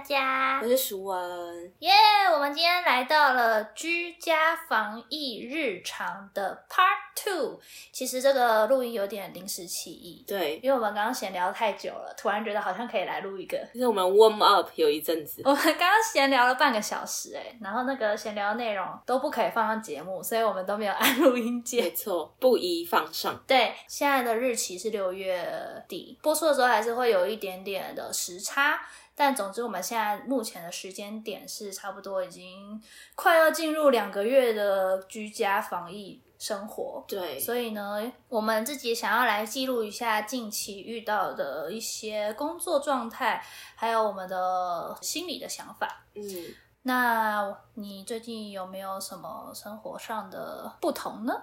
室，我是佳佳我，是淑文。耶我们今天来到了居家防疫日常的 Part Two。其实这个录音有点临时起意，对，因为我们刚刚闲聊太久了，突然觉得好像可以来录一个。就是我们 warm up 有一阵子，我们刚刚闲聊了半个小时，哎，然后那个闲聊内容都不可以放上节目，所以我们都没有按录音没键。错，不宜放上。对，现在的日期是六月底，播出的时候还是会有一点点的时差。但总之，我们现在目前的时间点是差不多已经快要进入两个月的居家防疫生活。对，所以呢，我们自己想要来记录一下近期遇到的一些工作状态，还有我们的心理的想法。嗯，那你最近有没有什么生活上的不同呢？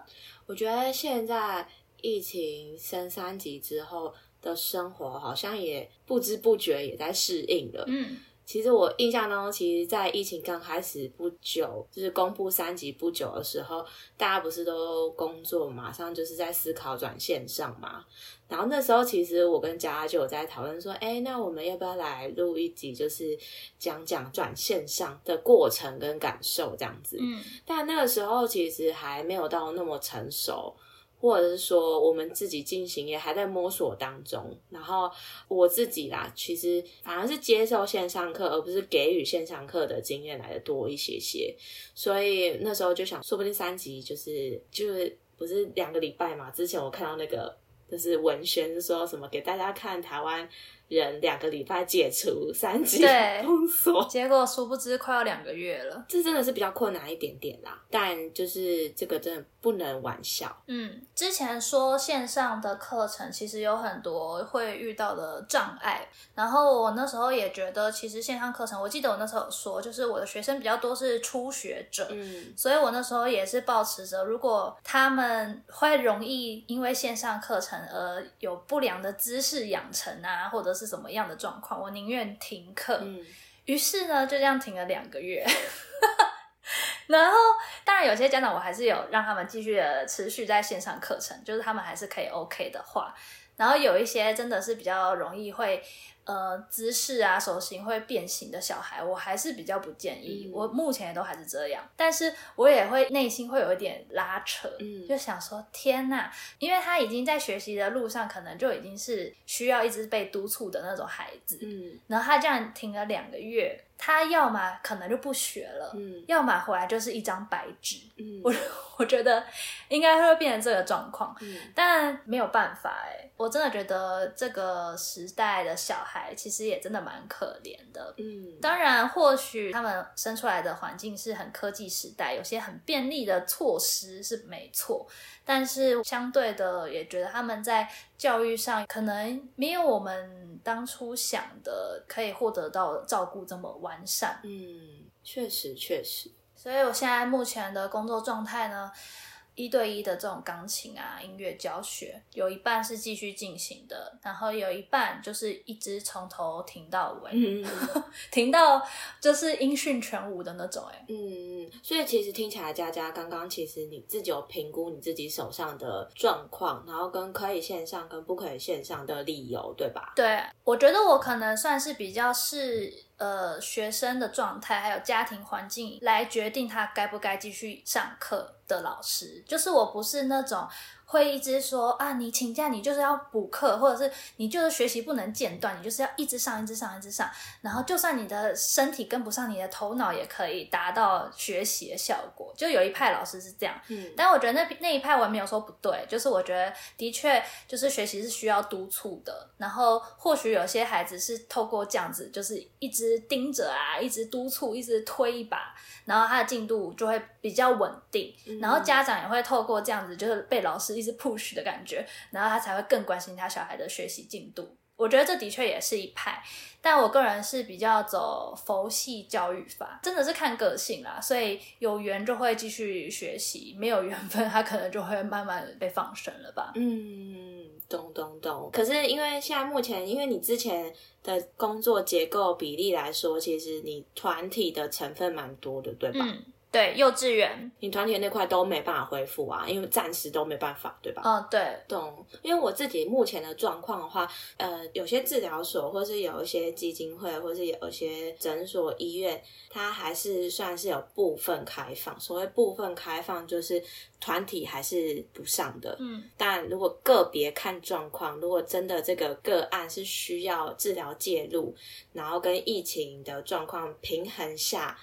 我觉得现在疫情升三级之后的生活，好像也不知不觉也在适应了。嗯其实我印象当中，其实，在疫情刚开始不久，就是公布三级不久的时候，大家不是都工作，马上就是在思考转线上嘛。然后那时候，其实我跟佳佳就有在讨论说，哎，那我们要不要来录一集，就是讲讲转线上的过程跟感受这样子？嗯但那个时候其实还没有到那么成熟，或者是说我们自己进行也还在摸索当中。然后我自己啦，其实反而是接受线上课，而不是给予线上课的经验来的多一些些。所以那时候就想，说不定三级就是就是不是两个礼拜嘛？之前我看到那个就是文宣是说什么给大家看台湾人两个礼拜解除三级对封锁。结果殊不知快要两个月了。这真的是比较困难一点点啦，但就是这个真的不能玩笑。嗯，之前说线上的课程其实有很多会遇到的障碍，然后我那时候也觉得，其实线上课程，我记得我那时候有说，就是我的学生比较多是初学者，嗯，所以我那时候也是保持着，如果他们会容易因为线上课程而有不良的姿势养成啊，或者是什么样的状况，我宁愿停课。嗯于是呢，就这样停了两个月。然后，当然有些家长我还是有让他们继续的持续在线上课程，就是他们还是可以 OK 的话。然后有一些真的是比较容易会呃姿势啊手型会变形的小孩，我还是比较不建议。嗯我目前也都还是这样，但是我也会内心会有一点拉扯，嗯就想说天呐，因为他已经在学习的路上，可能就已经是需要一直被督促的那种孩子，嗯然后他这样停了两个月，他要么可能就不学了，嗯要么回来就是一张白纸。嗯我 我觉得应该会变成这个状况，嗯但没有办法哎，我真的觉得这个时代的小孩其实也真的蛮可怜的。嗯，当然，或许他们生出来的环境是很科技时代，有些很便利的措施是没错，但是相对的，也觉得他们在教育上可能没有我们当初想的可以获得到照顾这么完善。嗯，确实确实，所以我现在目前的工作状态呢，一对一的这种钢琴啊音乐教学，有一半是继续进行的，然后有一半就是一直从头停到尾，嗯 停到就是音讯全无的那种、欸。嗯，所以其实听起来，佳佳刚刚其实你自己有评估你自己手上的状况，然后跟可以线上跟不可以线上的理由，对吧？对，我觉得我可能算是比较是呃学生的状态，还有家庭环境来决定他该不该继续上课的老师，就是我不是那种。会一直说啊，你请假你就是要补课，或者是你就是学习不能间断，你就是要一直上，一直上，一直上。然后就算你的身体跟不上，你的头脑也可以达到学习的效果。就有一派老师是这样，嗯但我觉得那那一派我也没有说不对，就是我觉得的确就是学习是需要督促的，然后或许有些孩子是透过这样子，就是一直盯着啊，一直督促，一直推一把，然后他的进度就会比较稳定，然后家长也会透过这样子，就是被老师一直 push 的感觉，然后他才会更关心他小孩的学习进度。我觉得这的确也是一派，但我个人是比较走佛系教育法，真的是看个性啦。所以有缘就会继续学习，没有缘分他可能就会慢慢被放生了吧。嗯，懂懂懂。可是因为现在目前，因为你之前的工作结构比例来说，其实你团体的成分蛮多的，对吧？嗯，对，幼稚园，你团体那块都没办法恢复啊，因为暂时都没办法，对吧？嗯，对，懂。因为我自己目前的状况的话，呃，有些治疗所，或是有一些基金会，或是有一些诊所、医院，它还是算是有部分开放。所谓部分开放，就是团体还是不上的。嗯，但如果个别看状况，如果真的这个个案是需要治疗介入，然后跟疫情的状况平衡下。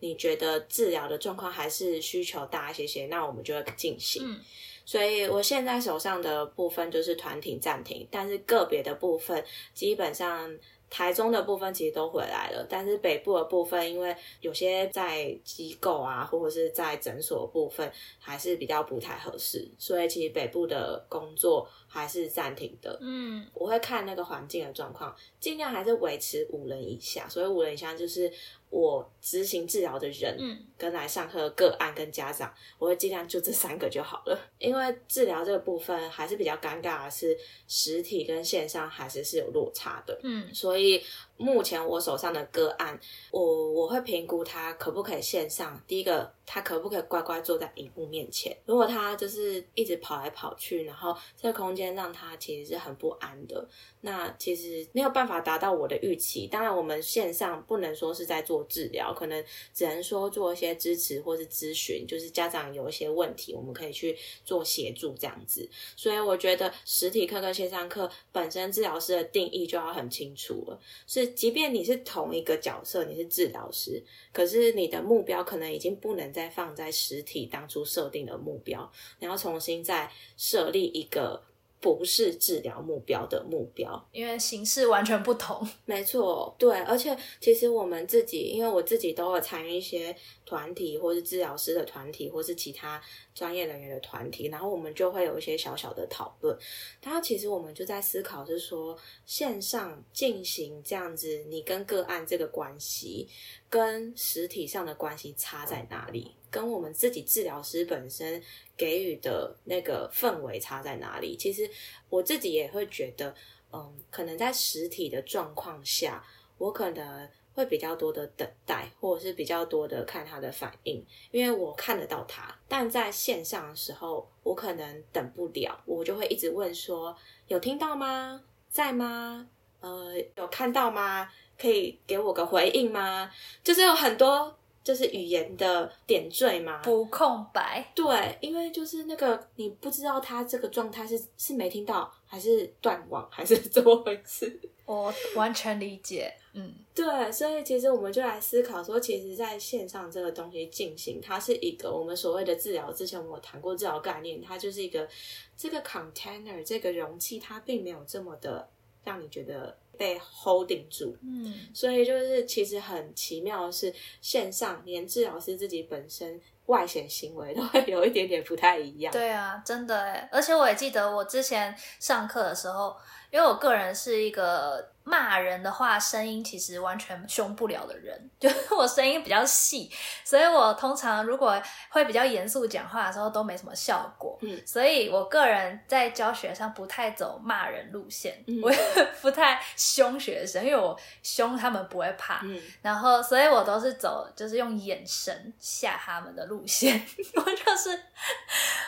你觉得治疗的状况还是需求大一些些，那我们就会进行。嗯，所以我现在手上的部分就是团体暂停，但是个别的部分基本上台中的部分其实都回来了，但是北部的部分因为有些在机构啊或者是在诊所部分还是比较不太合适，所以其实北部的工作还是暂停的。嗯，我会看那个环境的状况，尽量还是维持五人以下，所以五人以下就是。我执行治疗的人，嗯，跟来上课的个案跟家长，我会尽量就这三个就好了。因为治疗这个部分还是比较尴尬的是，实体跟线上还是是有落差的，嗯，所以。目前我手上的个案，我我会评估他可不可以线上。第一个，他可不可以乖乖坐在荧幕面前？如果他就是一直跑来跑去，然后这个空间让他其实是很不安的，那其实没有办法达到我的预期。当然，我们线上不能说是在做治疗，可能只能说做一些支持或是咨询，就是家长有一些问题，我们可以去做协助这样子。所以我觉得实体课跟线上课本身治疗师的定义就要很清楚了，是。即便你是同一个角色，你是治疗师，可是你的目标可能已经不能再放在实体当初设定的目标，你要重新再设立一个不是治疗目标的目标，因为形式完全不同。没错，对，而且其实我们自己，因为我自己都有参与一些。团体，或是治疗师的团体，或是其他专业人员的团体，然后我们就会有一些小小的讨论。然后其实我们就在思考，是说线上进行这样子，你跟个案这个关系，跟实体上的关系差在哪里？跟我们自己治疗师本身给予的那个氛围差在哪里？其实我自己也会觉得，嗯，可能在实体的状况下，我可能。会比较多的等待，或者是比较多的看他的反应，因为我看得到他。但在线上的时候，我可能等不了，我就会一直问说：有听到吗？在吗？呃，有看到吗？可以给我个回应吗？就是有很多。就是语言的点缀嘛，不空白。对，因为就是那个你不知道他这个状态是是没听到，还是断网，还是 怎么回事？我完全理解。嗯，对，所以其实我们就来思考说，其实在线上这个东西进行，它是一个我们所谓的治疗。之前我谈过治疗概念，它就是一个这个 container 这个容器，它并没有这么的让你觉得。被 holding 住，嗯，所以就是其实很奇妙的是，线上连治疗师自己本身外显行为都会有一点点不太一样。对啊，真的哎，而且我也记得我之前上课的时候，因为我个人是一个。骂人的话，声音其实完全凶不了的人，就是我声音比较细，所以我通常如果会比较严肃讲话的时候都没什么效果。嗯，所以我个人在教学上不太走骂人路线，我也 不太凶学生，因为我凶他们不会怕。嗯，然后所以我都是走就是用眼神吓他们的路线。我就是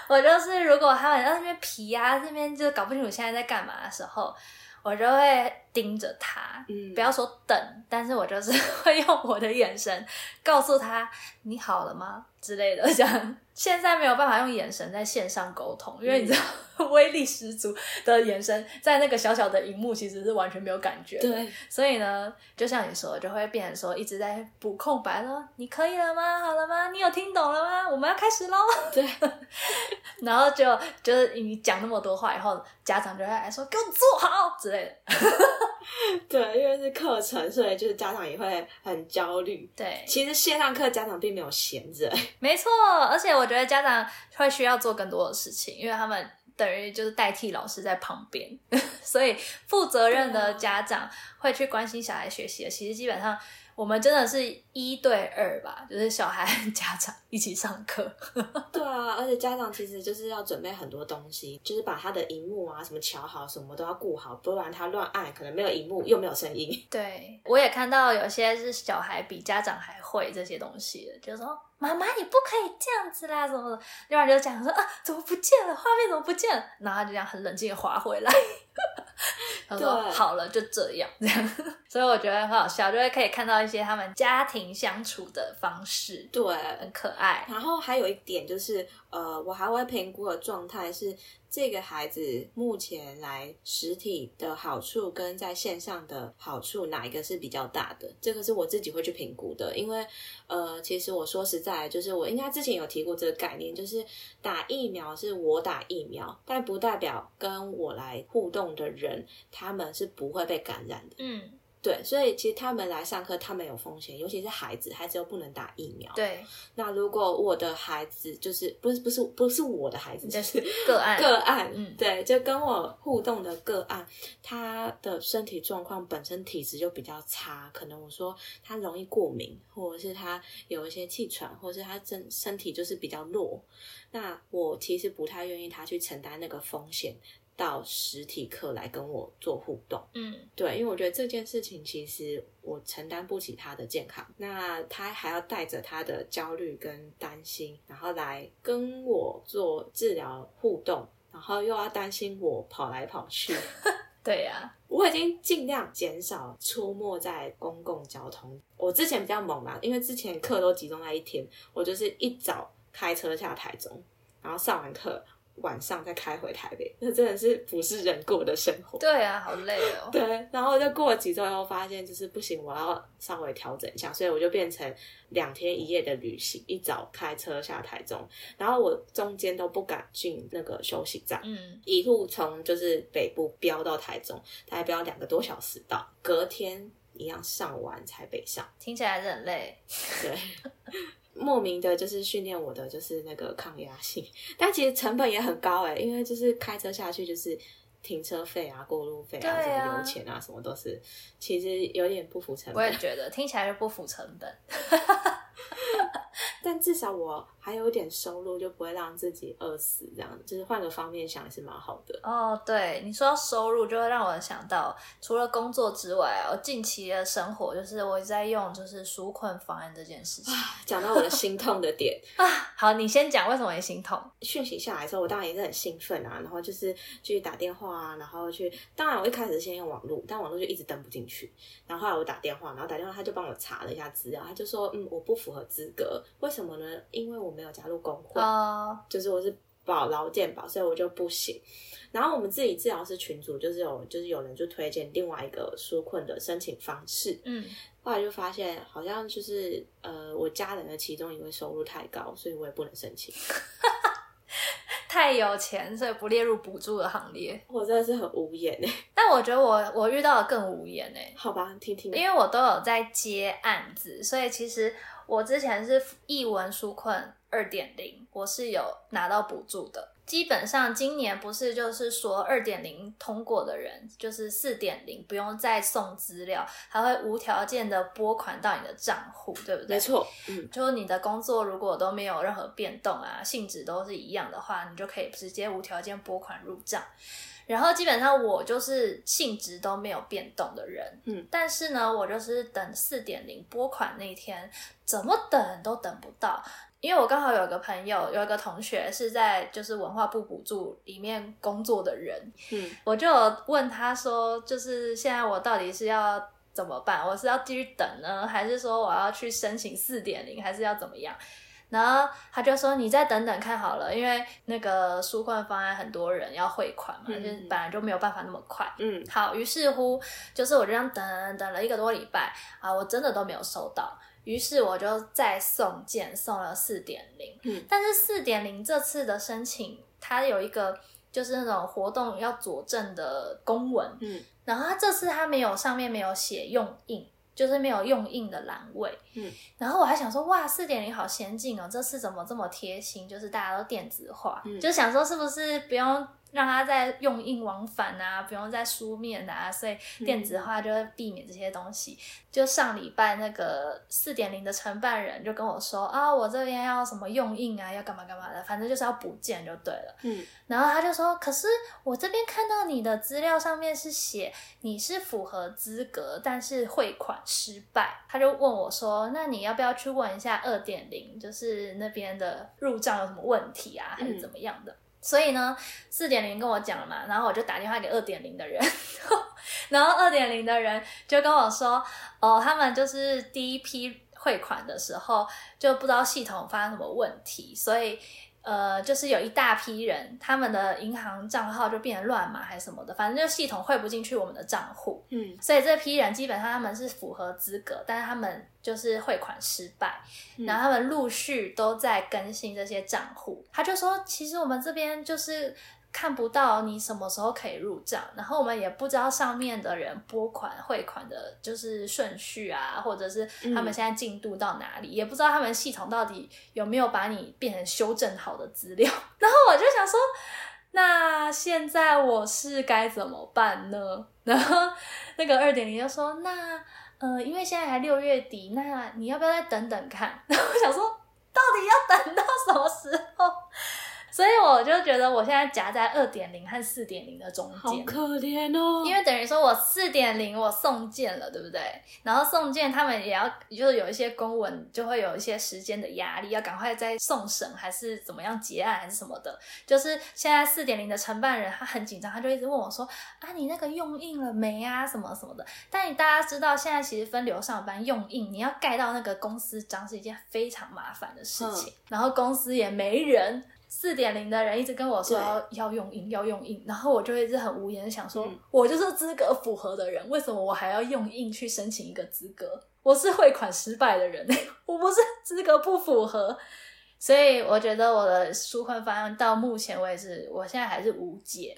我就是如果他们在那边皮啊，这边就搞不清楚现在在干嘛的时候。我就会盯着他，不要说等，但是我就是 会用我的眼神告诉他你好了吗之类的，这样。现在没有办法用眼神在线上沟通，因为你知道 威力十足的眼神在那个小小的荧幕其实是完全没有感觉。对，所以呢，就像你说，就会变成说一直在补空白，咯你可以了吗？好了吗？你有听懂了吗？我们要开始喽。对，然后就就是你讲那么多话以后，家长就会来说给我做好之类的。对，因为是课程，所以就是家长也会很焦虑。对，其实线上课家长并没有闲着。没错，而且我觉得家长会需要做更多的事情，因为他们等于就是代替老师在旁边，所以负责任的家长会去关心小孩学习的。其实基本上。我们真的是一对二吧，就是小孩和家长一起上课。对啊，而且家长其实就是要准备很多东西，就是把他的荧幕啊什么调好，什么都要顾好，不然他乱按，可能没有荧幕又没有声音。对，我也看到有些是小孩比家长还会这些东西的，就说妈妈你不可以这样子啦，什么的。另外就讲说啊，怎么不见了？画面怎么不见了？然后他就这样很冷静的划回来。他说好了，就这样这样。所以我觉得很好笑，就会可以看到一些他们家庭相处的方式，对，很可爱。然后还有一点就是，呃，我还会评估的状态是这个孩子目前来实体的好处跟在线上的好处哪一个是比较大的？这个是我自己会去评估的，因为呃，其实我说实在，就是我应该之前有提过这个概念，就是打疫苗是我打疫苗，但不代表跟我来互动的人他们是不会被感染的。嗯，对，所以其实他们来上课，他们有风险，尤其是孩子，孩子又不能打疫苗。对，那如果我的孩子就是不是不是不是我的孩子，就是个案 个案，嗯对，就跟我互动的个案，他的身体状况本身体质就比较差，可能我说他容易过敏，或者是他有一些气喘，或者是他身身体就是比较弱，那我其实不太愿意他去承担那个风险。到实体课来跟我做互动，嗯，对，因为我觉得这件事情其实我承担不起他的健康，那他还要带着他的焦虑跟担心，然后来跟我做治疗互动，然后又要担心我跑来跑去。对呀、我已经尽量减少出没在公共交通。我之前比较猛嘛，因为之前课都集中在一天，我就是一早开车下台中，然后上完课晚上再开回台北，那真的是不是人过的生活。对啊、好累哦。对，然后就过了几周以后，发现就是不行，我要稍微调整一下，所以我就变成两天一夜的旅行，一早开车下台中，然后我中间都不敢进那个休息站，嗯，一路从就是北部飙到台中，大概飙两个多小时到，隔天一样上完才北上，听起来还是很累。对。莫名的，就是训练我的就是那个抗压性，但其实成本也很高哎，因为就是开车下去就是停车费啊、过路费啊、对啊什么油钱啊，什么都是，其实有点不符成本。我也觉得听起来就不符成本。但至少我还有一点收入，就不会让自己饿死，这样就是换个方面想也是蛮好的。哦，对，你说到收入，就会让我想到，除了工作之外，我近期的生活就是我在用就是纾困方案这件事情。讲到我的心痛的点 啊，好，你先讲为什么会心痛？讯息下来的时候，我当然也是很兴奋啊，然后就是去打电话啊，然后去，当然我一开始先用网络，但网络就一直登不进去，然后后来我打电话，然后打电话他就帮我查了一下资料，他就说，嗯，我不符合资格，为什么呢？因为我没有加入工会，哦，就是我是保劳健保，所以我就不行。然后我们自己治疗师群组就是有，就是有人就推荐另外一个纾困的申请方式，嗯，后来就发现好像就是呃，我家人的其中一位收入太高，所以我也不能申请。太有钱，所以不列入补助的行列。我真的是很无言哎。但我觉得我我遇到的更无言哎、好吧，听听。因为我都有在接案子，所以其实我之前是译文纾困二点零，我是有拿到补助的。基本上今年不是就是说二点零通过的人，就是四点零不用再送资料，还会无条件的拨款到你的账户，对不对？没。错，嗯，就是你的工作如果都没有任何变动啊，性质都是一样的话，你就可以直接无条件拨款入账。然后基本上我就是性质都没有变动的人，嗯，但是呢，我就是等四点零拨款那天，怎么等都等不到。因为我刚好有个朋友，有一个同学是在就是文化部补助里面工作的人，嗯，我就有问他说，就是现在我到底是要怎么办？我是要继续等呢，还是说我要去申请四点零，还是要怎么样？然后他就说：“你再等等看好了，因为那个纾困方案很多人要汇款嘛，嗯就是本来就没有办法那么快。嗯，好，于是乎就是我就这样等等了一个多礼拜啊，我真的都没有收到。于是我就再送件，送了四点零。嗯，但是四点零这次的申请，它有一个就是那种活动要佐证的公文，嗯，然后它这次它没有上面没有写用印。就是没有用印的栏位，嗯，然后我还想说，哇，四点零好先进哦，这次怎么这么贴心？就是大家都电子化，嗯就想说是不是不用让他在用印往返啊，不用再书面啊，所以电子化就会避免这些东西。就上礼拜那个四点零的承办人就跟我说啊，我这边要什么用印啊，要干嘛干嘛的，反正就是要补件就对了。嗯，然后他就说，可是我这边看到你的资料上面是写你是符合资格，但是汇款失败。他就问我说，那你要不要去问一下二点零，就是那边的入账有什么问题啊，还是怎么样的？所以呢，四点零跟我讲了嘛，然后我就打电话给二点零的人，然后二点零的人就跟我说，哦，他们就是第一批汇款的时候就不知道系统发生什么问题，所以呃，就是有一大批人他们的银行账号就变乱码还是什么的，反正就系统汇不进去我们的账户，嗯，所以这批人基本上他们是符合资格，但是他们就是汇款失败，然后他们陆续都在更新这些账户。他就说，其实我们这边就是看不到你什么时候可以入账，然后我们也不知道上面的人拨款汇款的就是顺序啊，或者是他们现在进度到哪里，也不知道他们系统到底有没有把你变成修正好的资料。然后我就想说，那现在我是该怎么办呢？然后那个二点零就说，那。呃，因为现在还六月底，那你要不要再等等看？然后我想说，到底要等到什么时候？所以我就觉得我现在夹在二点零和四点零的中间，好可怜哦。因为等于说我四点零我送件了，对不对？然后送件他们也要，就是有一些公文就会有一些时间的压力，要赶快再送审还是怎么样结案还是什么的。就是现在四点零的承办人他很紧张，他就一直问我说：“啊，你那个用印了没啊？什么什么的。”但你大家知道，现在其实分流上班用印，你要盖到那个公司章是一件非常麻烦的事情，然后公司也没人。四点零的人一直跟我说要要用印要用印，然后我就一直很无言想说，我就是资格符合的人，为什么我还要用印去申请一个资格？我是汇款失败的人，我不是资格不符合，所以我觉得我的纾困方案到目前为止，我现在还是无解，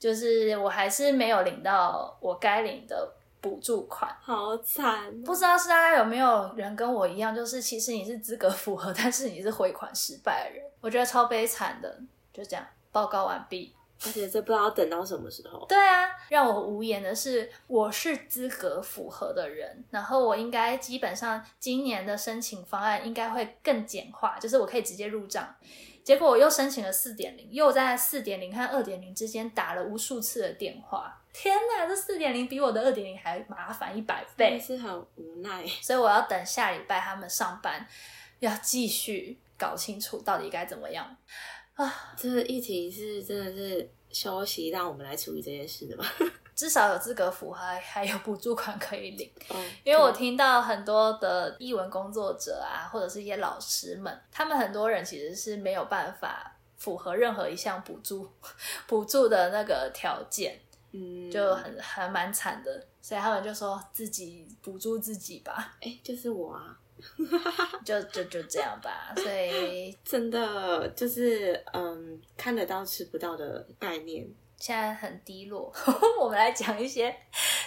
就是我还是没有领到我该领的。补助款好惨，不知道是大家有没有人跟我一样，就是其实你是资格符合，但是你是汇款失败的人，我觉得超悲惨的。就这样，报告完毕。而且这不知道等到什么时候。对啊，让我无言的是，我是资格符合的人，然后我应该基本上今年的申请方案应该会更简化，就是我可以直接入账。结果我又申请了四点零，又在四点零和二点零之间打了无数次的电话。天哪，这四点零比我的二点零还麻烦一百倍，是很无奈。所以我要等下礼拜他们上班，要继续搞清楚到底该怎么样啊！这个议题是真的是休息，让我们来处理这件事的吗？至少有资格符合，还有补助款可以领。因为我听到很多的译文工作者啊，或者是一些老师们，他们很多人其实是没有办法符合任何一项补助 补助的那个条件。嗯，就很还蛮惨的，所以他们就说自己补助自己吧。哎，就是我啊，就就就这样吧。所以真的就是嗯，看得到吃不到的概念。现在很低落，我们来讲一些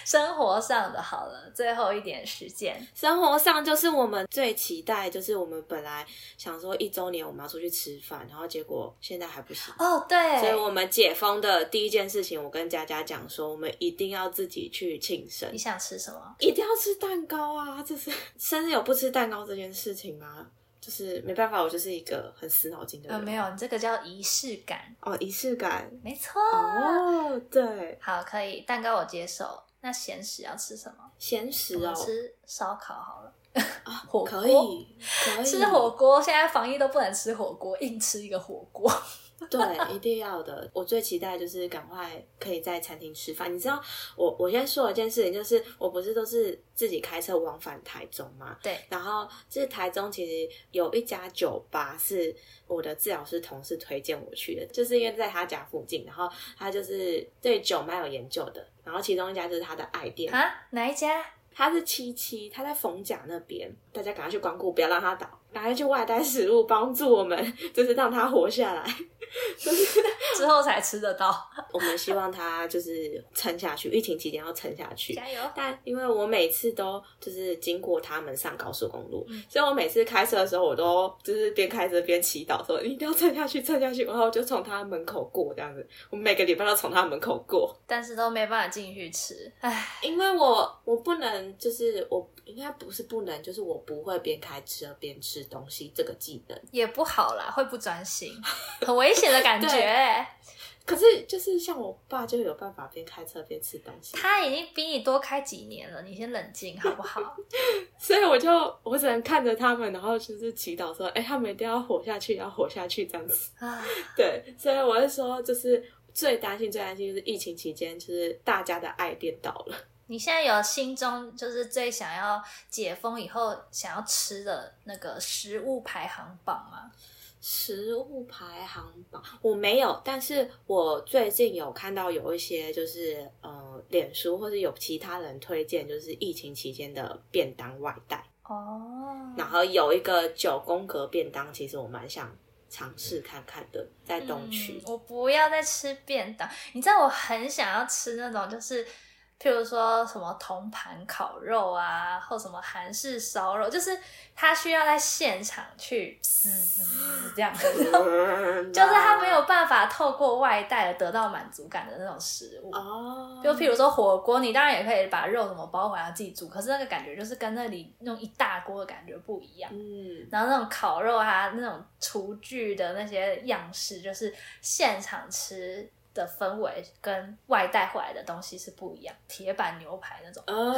生活上的好了。最后一点时间，生活上就是我们最期待，就是我们本来想说一周年我们要出去吃饭，然后结果现在还不行哦。对，所以我们解封的第一件事情，我跟佳佳讲说，我们一定要自己去庆生。你想吃什么？一定要吃蛋糕啊！这是 生日有不吃蛋糕这件事情吗？就是没办法，我就是一个很死脑筋的人。没有，你这个叫仪式感哦，仪式感，没错哦，对，好，可以，蛋糕我接受。那咸食要吃什么？咸食哦，吃烧烤好了。火锅可以，吃火锅。现在防疫都不能吃火锅，硬吃一个火锅。对，一定要的。我最期待就是赶快可以在餐厅吃饭。你知道，我我先说一件事情，就是我不是都是自己开车往返台中吗？对。然后就是台中其实有一家酒吧是我的治疗师同事推荐我去的，就是因为在他家附近，然后他就是对酒蛮有研究的。然后其中一家就是他的爱店啊，哪一家？他是七七，他在逢甲那边，大家赶快去光顾，不要让他倒。赶快去外带食物，帮助我们，就是让他活下来。就是之后才吃得到。我们希望他就是撑下去，疫情期间要撑下去。加油！但因为我每次都就是经过他们上高速公路，嗯所以我每次开车的时候，我都就是边开车边祈祷说：“你一定要撑下去，撑下去。”然后就从他门口过这样子。我每个礼拜都从他门口过，但是都没办法进去吃，唉，因为我我不能，就是我应该不是不能，就是我不会边开车边吃东西这个技能。也不好啦，会不专心，很危险的感觉。可是就是像我爸就有办法边开车边吃东西，他已经比你多开几年了，你先冷静好不好？所以我就我只能看着他们，然后就是祈祷说：“哎、他们一定要活下去，要活下去这样子。”啊，对，所以我是说，就是最担心、最担心就是疫情期间，就是大家的爱颠倒了。你现在有心中就是最想要解封以后想要吃的那个食物排行榜吗？食物排行榜我没有，但是我最近有看到有一些就是呃，脸书或者有其他人推荐，就是疫情期间的便当外带，哦，然后有一个九宫格便当，其实我蛮想尝试看看的，在东区。嗯我不要再吃便当。你知道我很想要吃那种，就是譬如说什么铜盘烤肉啊，或什么韩式烧肉，就是他需要在现场去嘶嘶嘶这样子，就是他没有办法透过外带而得到满足感的那种食物。哦，就譬如说火锅，你当然也可以把肉什么包回来自己煮，可是那个感觉就是跟那里那种一大锅的感觉不一样。嗯，然后那种烤肉啊，那种厨具的那些样式，就是现场吃的氛围跟外带回来的东西是不一样。铁板牛排那种，哦，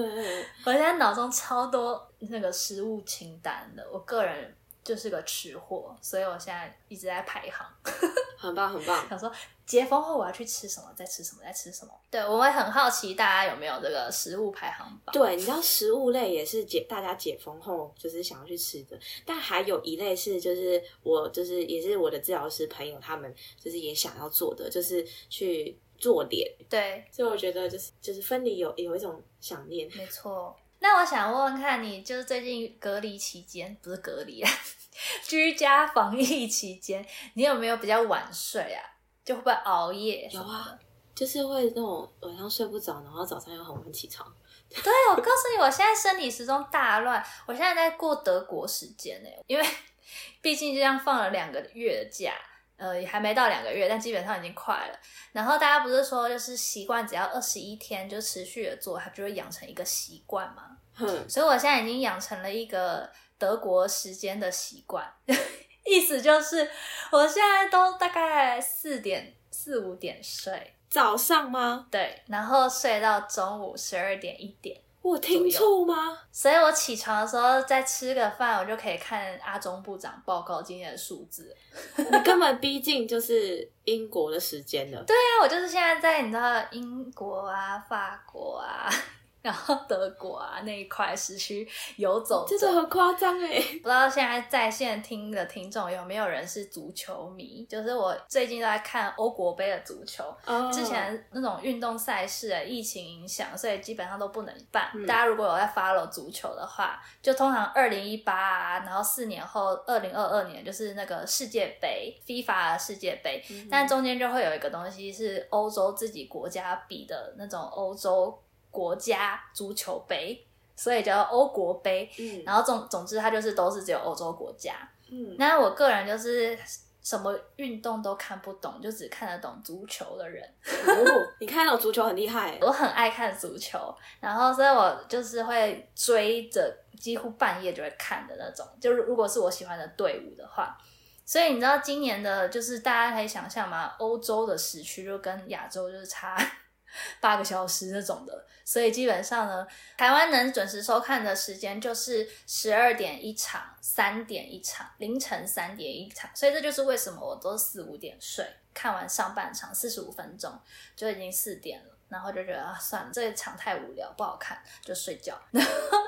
我现在脑中超多那个食物清单的。我个人就是个吃货，所以我现在一直在排行，很棒，很棒。想说解封后我要去吃什么，再吃什么，再吃什么。对，我会很好奇大家有没有这个食物排行榜。对，你知道食物类也是解大家解封后就是想要去吃的，但还有一类是就是我就是也是我的治疗师朋友他们就是也想要做的，就是去做脸，对，所以我觉得就是就是分离有有一种想念，没错。那我想问问看你，就是最近隔离期间，不是隔离啊，居家防疫期间，你有没有比较晚睡啊？就会不会熬夜？有啊。就是会那种晚上睡不着，然后早上又很晚起床。对，我 告诉你，我现在生理时钟大乱，我现在在过德国时间呢，因为毕竟这样放了两个月的假，呃，也还没到两个月，但基本上已经快了。然后大家不是说，就是习惯只要二十一天就持续的做，它就会养成一个习惯嘛。嗯，所以我现在已经养成了一个德国时间的习惯，意思就是我现在都大概四点四五点睡，早上吗？对，然后睡到中午十二点一点，我听错吗？所以我起床的时候再吃个饭，我就可以看阿中部长报告今天的数字。你根本逼近就是英国的时间了。对啊，我就是现在在你知道英国啊、法国啊，然后德国啊那一块时区游走着。真的很夸张哎！不知道现在在线听的听众有没有人是足球迷？就是我最近都在看欧国杯的足球，哦之前那种运动赛事啊，疫情影响，所以基本上都不能办。嗯大家如果有在 follow 足球的话，就通常二零一八啊，然后四年后二零二二年就是那个世界杯，FIFA 的世界杯，嗯但中间就会有一个东西是欧洲自己国家比的那种欧洲国家足球杯，所以叫欧国杯。嗯然后总总之，它就是都是只有欧洲国家。嗯，那我个人就是什么运动都看不懂，就只看得懂足球的人。哦，你看那种足球很厉害欸，我很爱看足球，然后所以我就是会追着，几乎半夜就会看的那种。就是如果是我喜欢的队伍的话，所以你知道今年的，就是大家可以想象嘛，欧洲的时区就跟亚洲就是差八个小时那种的，所以基本上呢，台湾能准时收看的时间就是十二点一场，三点一场，凌晨三点一场，所以这就是为什么我都四五点睡，看完上半场四十五分钟就已经四点了。然后就觉得啊，算了，这一场太无聊，不好看，就睡觉。然 后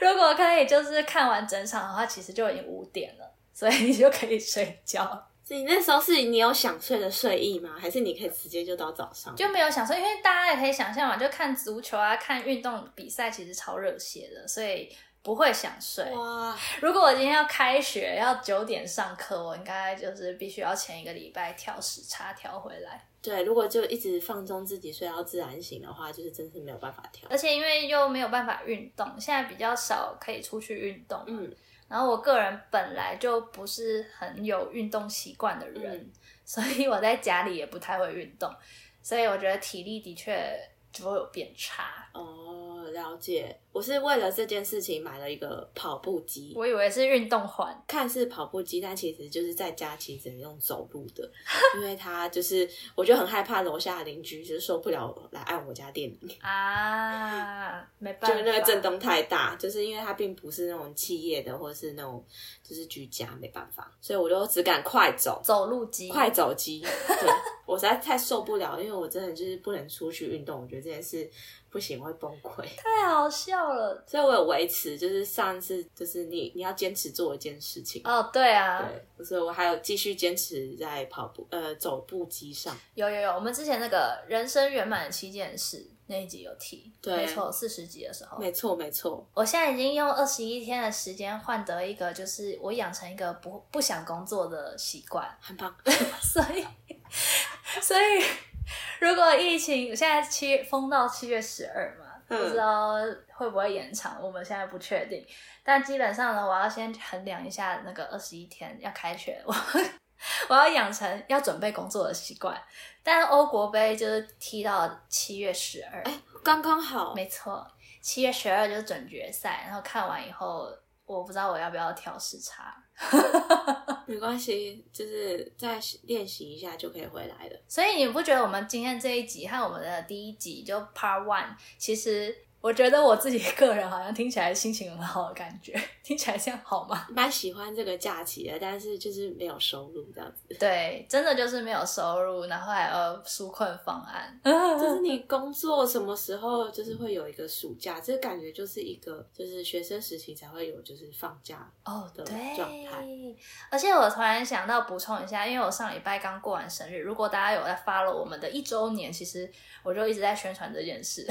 如果可以就是看完整场的话，其实就已经五点了，所以你就可以睡觉，你那时候是你有想睡的睡意吗？还是你可以直接就到早上？就没有想睡，因为大家也可以想象嘛，就看足球啊，看运动比赛，其实超热血的，所以不会想睡。哇，如果我今天要开学，要九点上课，我应该就是必须要前一个礼拜调时差调回来。对，如果就一直放纵自己睡到自然醒的话，就是真是没有办法调。而且因为又没有办法运动，现在比较少可以出去运动。嗯，然后我个人本来就不是很有运动习惯的人，嗯。所以我在家里也不太会运动，所以我觉得体力的确就会有变差。哦，了解。我是为了这件事情买了一个跑步机，我以为是运动环，看似跑步机，但其实就是在家其实只能用走路的，因为它就是我就很害怕楼下的邻居就是受不了来按我家电铃。啊，没 办法，就是那个震动太大，就是因为它并不是那种企业的，或者是那种就是居家，没办法，所以我就只敢快走，走路机，快走机。对我实在太受不了，因为我真的就是不能出去运动，我觉得这件事不行，我会崩溃。太好笑了。所以我有维持，就是上次就是你你要坚持做一件事情。哦，对啊，对，所以我还有继续坚持在跑步呃走步机上。有有有，我们之前那个人生圆满的七件事那一集有提，对没错，四十集的时候，没错没错，我现在已经用二十一天的时间换得一个，就是我养成一个不不想工作的习惯，很棒。所以所以如果疫情现在七月封到七月十二嘛，嗯不知道会不会延长，我们现在不确定。但基本上呢，我要先衡量一下那个二十一天要开学，我 我要养成要准备工作的习惯。但是欧国杯就是踢到七月十二，刚刚好，没错，七月十二就是准决赛，然后看完以后，我不知道我要不要调时差。没关系，就是再练习一下就可以回来了。所以你不觉得我们今天这一集和我们的第一集就 Part One，其实我觉得我自己个人好像听起来心情很好的感觉，听起来这样好吗？蛮喜欢这个假期的，但是就是没有收入这样子。对，真的就是没有收入，然后还有纾困方案。就是你工作什么时候就是会有一个暑假，这感觉就是一个就是学生时期才会有就是放假哦，的对状态，而且我突然想到补充一下，因为我上礼拜刚过完生日，如果大家有在 follow 我们的一周年，其实我就一直在宣传这件事，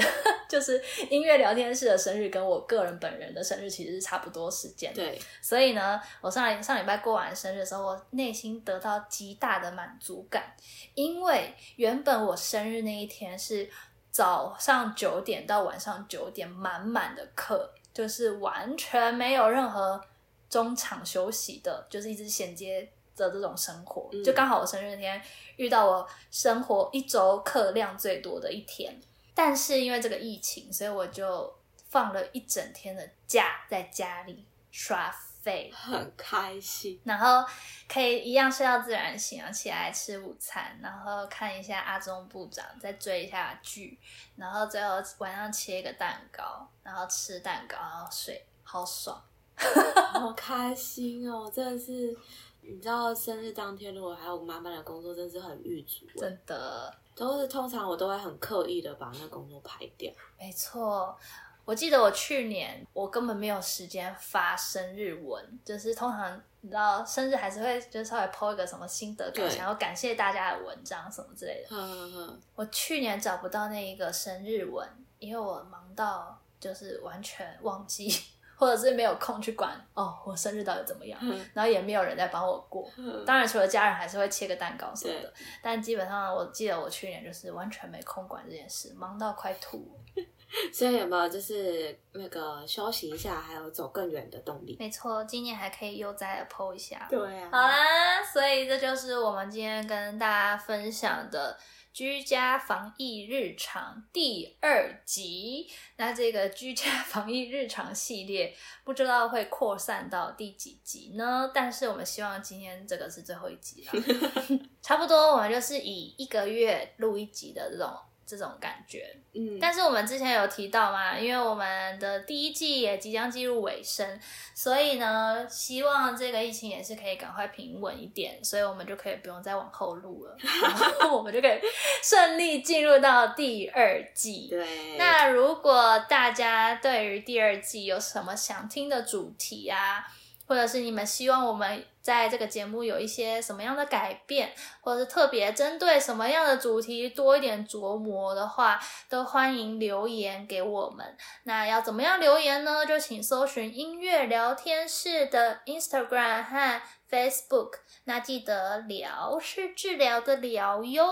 就是音乐聊天室的生日跟我个人本人的生日其实是差不多时间的。对，所以呢，我上上礼拜过完生日的时候，我内心得到极大的满足感，因为原本我生日那一天是早上九点到晚上九点满满的课，就是完全没有任何中场休息的，就是一直衔接的这种生活，嗯。就刚好我生日那天遇到我生活一周课量最多的一天，但是因为这个疫情，所以我就放了一整天的假在家里耍废，很开心。然后可以一样睡到自然醒，然后起来吃午餐，然后看一下阿中部长，再追一下剧，然后最后晚上切一个蛋糕，然后吃蛋糕，然后睡，好爽。好开心哦！真的是，你知道生日当天如果还有满满的工作，真的是很郁卒。真的，都是通常我都会很刻意的把那工作排掉。没错。我记得我去年我根本没有时间发生日文，就是通常你知道生日还是会就是稍微 po 一个什么心得感对想，要感谢大家的文章什么之类的。我去年找不到那一个生日文，因为我忙到就是完全忘记，或者是没有空去管哦，我生日到底怎么样，嗯然后也没有人在帮我过。当然，除了家人还是会切个蛋糕什么的，但基本上我记得我去年就是完全没空管这件事，忙到快吐了。所以有没有就是那个休息一下，还有走更远的动力？没错，今年还可以悠哉的 PO 一下。对啊好啦，所以这就是我们今天跟大家分享的居家防疫日常第二集。那这个居家防疫日常系列，不知道会扩散到第几集呢？但是我们希望今天这个是最后一集了，差不多我们就是以一个月录一集的这种这种感觉。嗯，但是我们之前有提到嘛，因为我们的第一季也即将进入尾声，所以呢，希望这个疫情也是可以赶快平稳一点，所以我们就可以不用再往后录了，然后我们就可以顺利进入到第二季。对，那如果大家对于第二季有什么想听的主题啊，或者是你们希望我们在这个节目有一些什么样的改变，或者是特别针对什么样的主题多一点琢磨的话，都欢迎留言给我们。那要怎么样留言呢？就请搜寻音乐聊天室的 Instagram 和 Facebook。那记得聊是治疗的疗哟。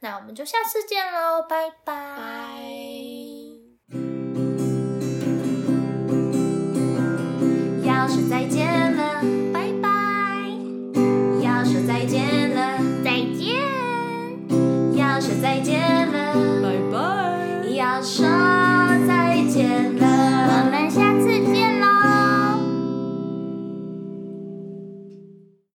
那我们就下次见喽，拜拜。